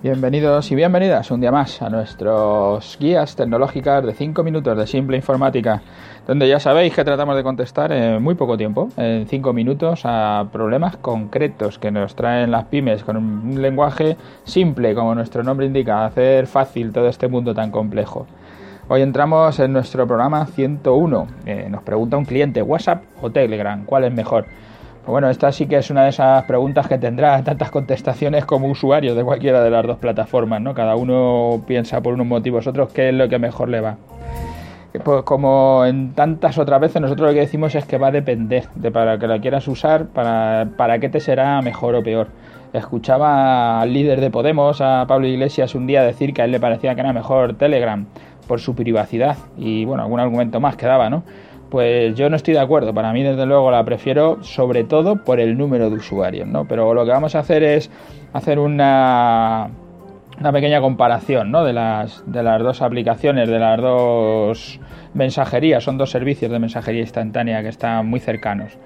Bienvenidos y bienvenidas un día más a nuestros guías tecnológicas de 5 minutos de simple informática, donde ya sabéis que tratamos de contestar en muy poco tiempo, en 5 minutos, a problemas concretos que nos traen las pymes con un lenguaje simple, como nuestro nombre indica, hacer fácil todo este mundo tan complejo. Hoy entramos en nuestro programa 101. Eh, nos pregunta un cliente, ¿WhatsApp o Telegram? ¿Cuál es mejor? Bueno, esta sí que es una de esas preguntas que tendrá tantas contestaciones como usuario de cualquiera de las dos plataformas, ¿no? Cada uno piensa por unos motivos otros qué es lo que mejor le va. Pues como en tantas otras veces, nosotros lo que decimos es que va a depender de para que la quieras usar, para, para qué te será mejor o peor. Escuchaba al líder de Podemos, a Pablo Iglesias, un día decir que a él le parecía que era mejor Telegram por su privacidad y bueno, algún argumento más que daba, ¿no? Pues yo no estoy de acuerdo. Para mí, desde luego, la prefiero sobre todo por el número de usuarios, ¿no? Pero lo que vamos a hacer es hacer una, una pequeña comparación, ¿no? De las, de las dos aplicaciones, de las dos mensajerías. Son dos servicios de mensajería instantánea que están muy cercanos.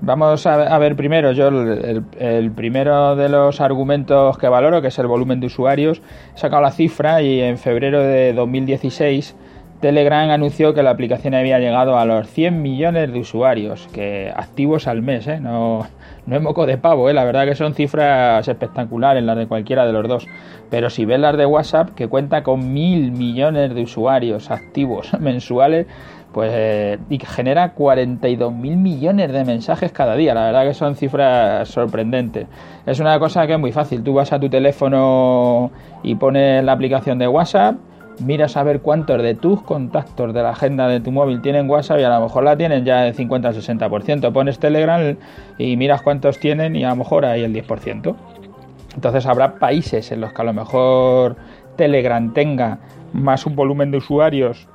Vamos a ver primero, yo el, el, primero de los argumentos que valoro, que es el volumen de usuarios, he sacado la cifra y en febrero de 2016 Telegram anunció que la aplicación había llegado a los 100 millones de usuarios que activos al mes, ¿eh? no, no es moco de pavo, ¿eh? la verdad que son cifras espectaculares las de cualquiera de los dos. Pero si ves las de WhatsApp, que cuenta con mil millones de usuarios activos mensuales, pues y que genera 42 mil millones de mensajes cada día. La verdad que son cifras sorprendentes. Es una cosa que es muy fácil. Tú vas a tu teléfono y pones la aplicación de WhatsApp miras a ver cuántos de tus contactos de la agenda de tu móvil tienen WhatsApp y a lo mejor la tienen ya el 50 al 60%. Pones Telegram y miras cuántos tienen y a lo mejor hay el 10%. Entonces habrá países en los que a lo mejor Telegram tenga más un volumen de usuarios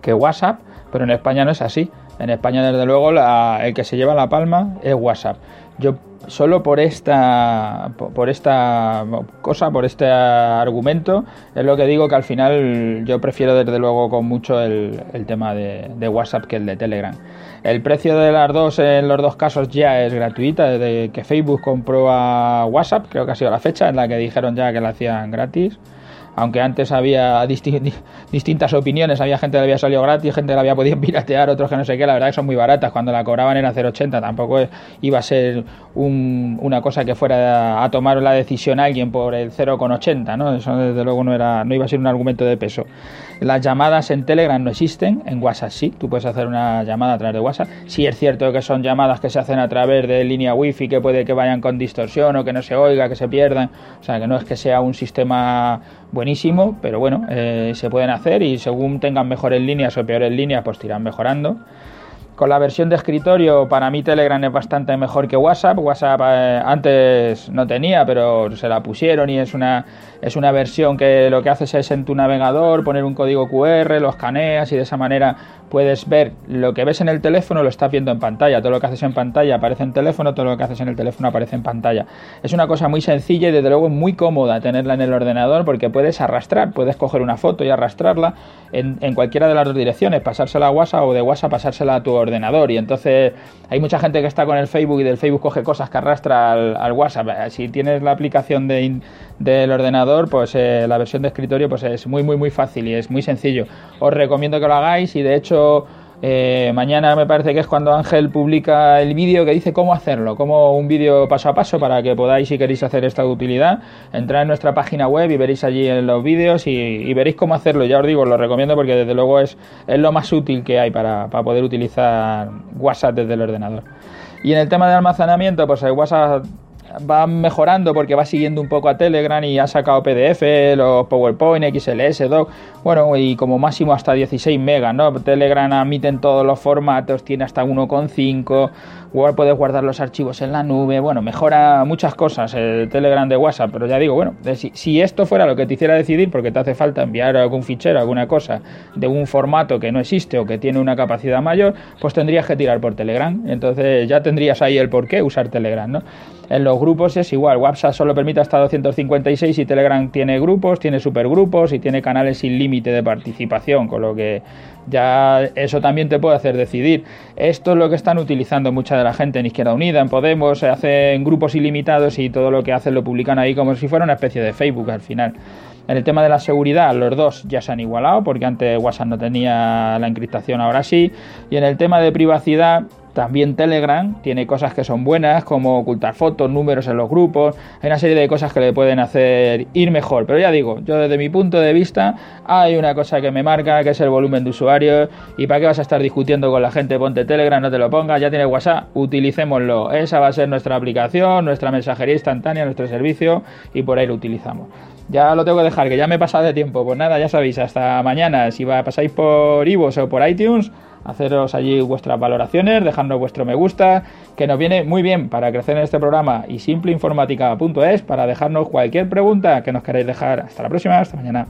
que WhatsApp, pero en España no es así. En España, desde luego, el que se lleva la palma es WhatsApp. Yo solo por esta por esta cosa, por este argumento, es lo que digo que al final yo prefiero desde luego con mucho el, tema de, de, WhatsApp que el de Telegram. El precio de las dos en los dos casos ya es gratuita, desde que Facebook compró a WhatsApp, creo que ha sido la fecha en la que dijeron ya que la hacían gratis aunque antes había distintas opiniones, había gente que le había salido gratis, gente que la había podido piratear, otros que no sé qué, la verdad que son muy baratas, cuando la cobraban era 0,80, tampoco iba a ser una cosa que fuera a tomar la decisión alguien por el 0,80, ¿no? Eso desde luego no, era, no iba a ser un argumento de peso. Las llamadas en Telegram no existen, en WhatsApp sí, tú puedes hacer una llamada a través de WhatsApp. Sí es cierto que son llamadas que se hacen a través de línea wifi que puede que vayan con distorsión o que no se oiga, que se pierdan, o sea que no es que sea un sistema buenísimo, pero bueno, eh, se pueden hacer y según tengan mejores líneas o peores líneas, pues irán mejorando. Con la versión de escritorio, para mí Telegram es bastante mejor que WhatsApp. WhatsApp eh, antes no tenía, pero se la pusieron y es una, es una versión que lo que haces es en tu navegador poner un código QR, lo escaneas y de esa manera puedes ver lo que ves en el teléfono, lo estás viendo en pantalla. Todo lo que haces en pantalla aparece en teléfono, todo lo que haces en el teléfono aparece en pantalla. Es una cosa muy sencilla y desde luego muy cómoda tenerla en el ordenador porque puedes arrastrar, puedes coger una foto y arrastrarla en, en cualquiera de las dos direcciones, pasársela a WhatsApp o de WhatsApp pasársela a tu ordenador. Y entonces hay mucha gente que está con el Facebook y del Facebook coge cosas que arrastra al, WhatsApp. Si tienes la aplicación de, del ordenador, pues eh, la versión de escritorio pues es muy muy muy fácil y es muy sencillo. Os recomiendo que lo hagáis y de hecho eh, mañana me parece que es cuando Ángel publica el vídeo que dice cómo hacerlo, como un vídeo paso a paso para que podáis si queréis hacer esta utilidad, entrar en nuestra página web y veréis allí en los vídeos y, veréis cómo hacerlo. Ya os digo, lo recomiendo porque desde luego es, es lo más útil que hay para, para poder utilizar WhatsApp desde el ordenador. Y en el tema de almacenamiento, pues el WhatsApp va mejorando porque va siguiendo un poco a Telegram y ha sacado PDF, los PowerPoint, XLS, Doc, bueno, y como máximo hasta 16 megas, ¿no? Telegram admite en todos los formatos, tiene hasta 1,5, Word puedes guardar los archivos en la nube, bueno, mejora muchas cosas el Telegram de WhatsApp, pero ya digo, bueno, si, si esto fuera lo que te hiciera decidir, porque te hace falta enviar algún fichero, alguna cosa de un formato que no existe o que tiene una capacidad mayor, pues tendrías que tirar por Telegram, entonces ya tendrías ahí el por qué usar Telegram, ¿no? En los grupos es igual, WhatsApp solo permite hasta 256 y Telegram tiene grupos, tiene supergrupos y tiene canales sin límite de participación, con lo que ya eso también te puede hacer decidir. Esto es lo que están utilizando mucha de la gente en Izquierda Unida, en Podemos, se hacen grupos ilimitados y todo lo que hacen lo publican ahí como si fuera una especie de Facebook al final. En el tema de la seguridad, los dos ya se han igualado, porque antes WhatsApp no tenía la encriptación, ahora sí. Y en el tema de privacidad, también Telegram tiene cosas que son buenas, como ocultar fotos, números en los grupos. Hay una serie de cosas que le pueden hacer ir mejor. Pero ya digo, yo desde mi punto de vista, hay una cosa que me marca, que es el volumen de usuarios. ¿Y para qué vas a estar discutiendo con la gente? Ponte Telegram, no te lo pongas, ya tienes WhatsApp, utilicémoslo. Esa va a ser nuestra aplicación, nuestra mensajería instantánea, nuestro servicio, y por ahí lo utilizamos. Ya lo tengo que dejar, que ya me he pasado de tiempo. Pues nada, ya sabéis, hasta mañana. Si pasáis por Ivos o por iTunes haceros allí vuestras valoraciones, dejarnos vuestro me gusta, que nos viene muy bien para crecer en este programa y simpleinformática.es para dejarnos cualquier pregunta que nos queráis dejar. Hasta la próxima, hasta mañana.